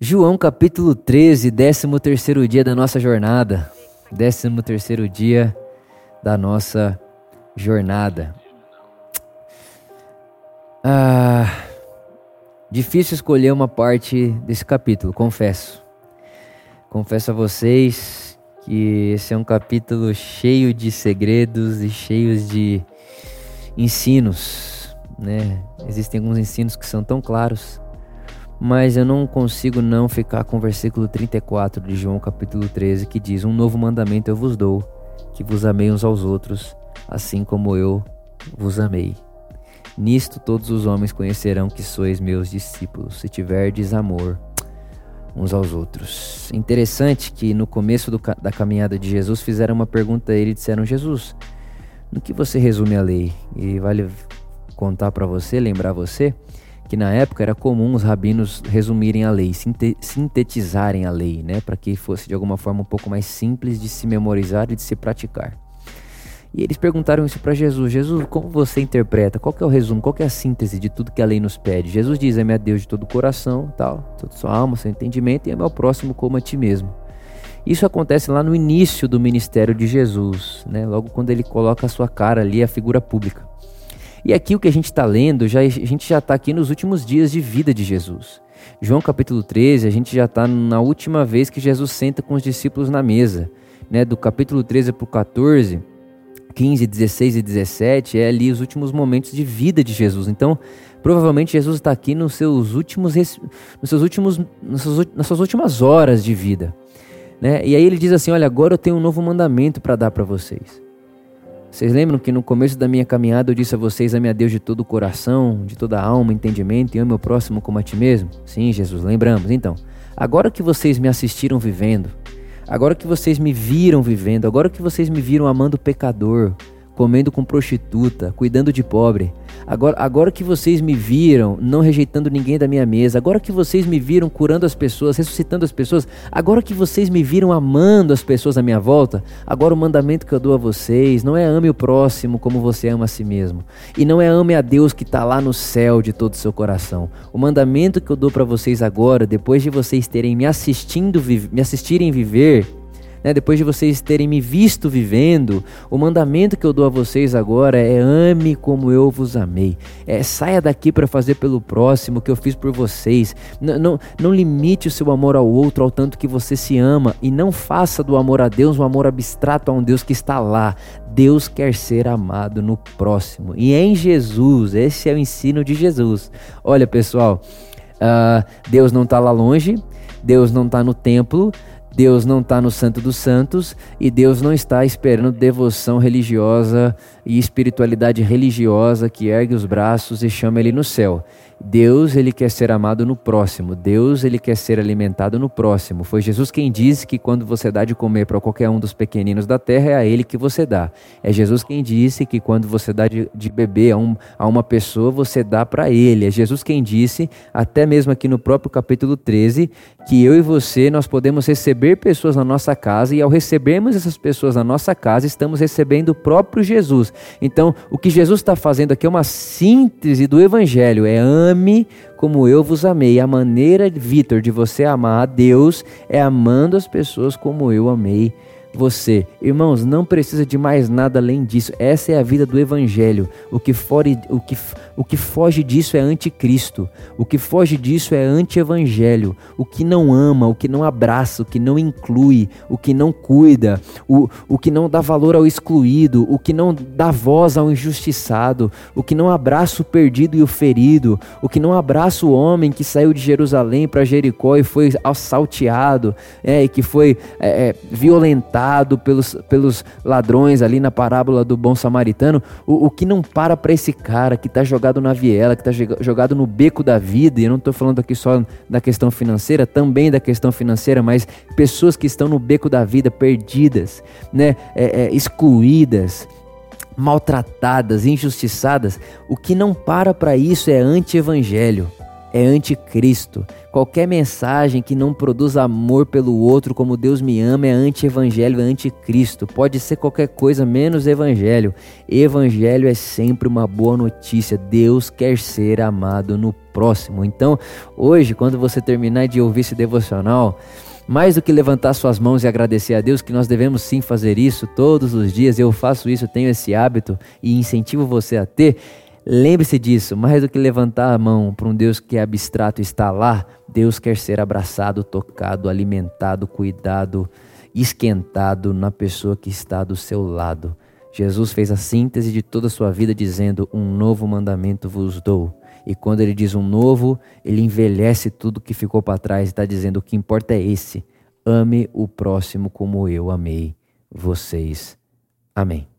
João capítulo 13, 13 terceiro dia da nossa jornada. 13 terceiro dia da nossa jornada. Ah, difícil escolher uma parte desse capítulo, confesso. Confesso a vocês que esse é um capítulo cheio de segredos e cheios de ensinos, né? Existem alguns ensinos que são tão claros mas eu não consigo não ficar com o versículo 34 de João capítulo 13 que diz: Um novo mandamento eu vos dou, que vos amei uns aos outros, assim como eu vos amei. Nisto todos os homens conhecerão que sois meus discípulos, se tiverdes amor uns aos outros. Interessante que no começo do, da caminhada de Jesus fizeram uma pergunta a ele e disseram: Jesus, no que você resume a lei? E vale contar para você, lembrar você, que na época era comum os rabinos resumirem a lei, sintetizarem a lei, né, para que fosse de alguma forma um pouco mais simples de se memorizar e de se praticar. E eles perguntaram isso para Jesus: Jesus, como você interpreta? Qual é o resumo? Qual é a síntese de tudo que a lei nos pede? Jesus diz: É meu Deus de todo o coração, tal, toda sua alma, seu entendimento, e é meu próximo como a ti mesmo. Isso acontece lá no início do ministério de Jesus, né? logo quando ele coloca a sua cara ali, a figura pública. E aqui o que a gente está lendo, já, a gente já está aqui nos últimos dias de vida de Jesus. João capítulo 13, a gente já está na última vez que Jesus senta com os discípulos na mesa. Né? Do capítulo 13 para o 14, 15, 16 e 17 é ali os últimos momentos de vida de Jesus. Então, provavelmente Jesus está aqui nos seus últimos, nos seus últimos, nas suas, nas suas últimas horas de vida. Né? E aí ele diz assim: Olha, agora eu tenho um novo mandamento para dar para vocês. Vocês lembram que no começo da minha caminhada eu disse a vocês: ame a Deus de todo o coração, de toda a alma, entendimento e ame o próximo como a ti mesmo? Sim, Jesus, lembramos. Então, agora que vocês me assistiram vivendo, agora que vocês me viram vivendo, agora que vocês me viram amando pecador, comendo com prostituta, cuidando de pobre. Agora, agora que vocês me viram não rejeitando ninguém da minha mesa, agora que vocês me viram curando as pessoas, ressuscitando as pessoas, agora que vocês me viram amando as pessoas à minha volta, agora o mandamento que eu dou a vocês não é ame o próximo como você ama a si mesmo, e não é ame a Deus que está lá no céu de todo o seu coração. O mandamento que eu dou para vocês agora, depois de vocês terem me assistindo, me assistirem viver, né, depois de vocês terem me visto vivendo, o mandamento que eu dou a vocês agora é ame como eu vos amei. É, saia daqui para fazer pelo próximo o que eu fiz por vocês. N não, não limite o seu amor ao outro ao tanto que você se ama e não faça do amor a Deus um amor abstrato a um Deus que está lá. Deus quer ser amado no próximo. E em Jesus, esse é o ensino de Jesus. Olha, pessoal, uh, Deus não está lá longe, Deus não está no templo, Deus não está no Santo dos Santos e Deus não está esperando devoção religiosa e espiritualidade religiosa que ergue os braços e chama ele no céu. Deus, ele quer ser amado no próximo. Deus, ele quer ser alimentado no próximo. Foi Jesus quem disse que quando você dá de comer para qualquer um dos pequeninos da terra, é a ele que você dá. É Jesus quem disse que quando você dá de, de beber a, um, a uma pessoa, você dá para ele. É Jesus quem disse, até mesmo aqui no próprio capítulo 13, que eu e você, nós podemos receber pessoas na nossa casa e ao recebermos essas pessoas na nossa casa, estamos recebendo o próprio Jesus. Então, o que Jesus está fazendo aqui é uma síntese do evangelho. É ame como eu vos amei. A maneira, Vitor, de você amar a Deus é amando as pessoas como eu amei você. Irmãos, não precisa de mais nada além disso. Essa é a vida do Evangelho. O que, o que, o que foge disso é anticristo. O que foge disso é anti-evangelho. O que não ama, o que não abraça, o que não inclui, o que não cuida, o, o que não dá valor ao excluído, o que não dá voz ao injustiçado, o que não abraça o perdido e o ferido, o que não abraça o homem que saiu de Jerusalém para Jericó e foi assalteado, é, e que foi é, é violentado pelos, pelos ladrões ali na parábola do bom samaritano, o, o que não para para esse cara que está jogado na viela, que está jogado no beco da vida, e eu não estou falando aqui só da questão financeira, também da questão financeira, mas pessoas que estão no beco da vida, perdidas, né, é, é, excluídas, maltratadas, injustiçadas, o que não para para isso é anti-evangelho é anticristo. Qualquer mensagem que não produza amor pelo outro como Deus me ama é anti-evangelho, é anticristo. Pode ser qualquer coisa menos evangelho. Evangelho é sempre uma boa notícia. Deus quer ser amado no próximo. Então, hoje, quando você terminar de ouvir esse devocional, mais do que levantar suas mãos e agradecer a Deus, que nós devemos sim fazer isso todos os dias, eu faço isso, tenho esse hábito e incentivo você a ter. Lembre-se disso, mais do que levantar a mão para um Deus que é abstrato está lá, Deus quer ser abraçado, tocado, alimentado, cuidado, esquentado na pessoa que está do seu lado. Jesus fez a síntese de toda a sua vida dizendo: Um novo mandamento vos dou. E quando ele diz um novo, ele envelhece tudo que ficou para trás e está dizendo: o que importa é esse. Ame o próximo como eu amei vocês. Amém.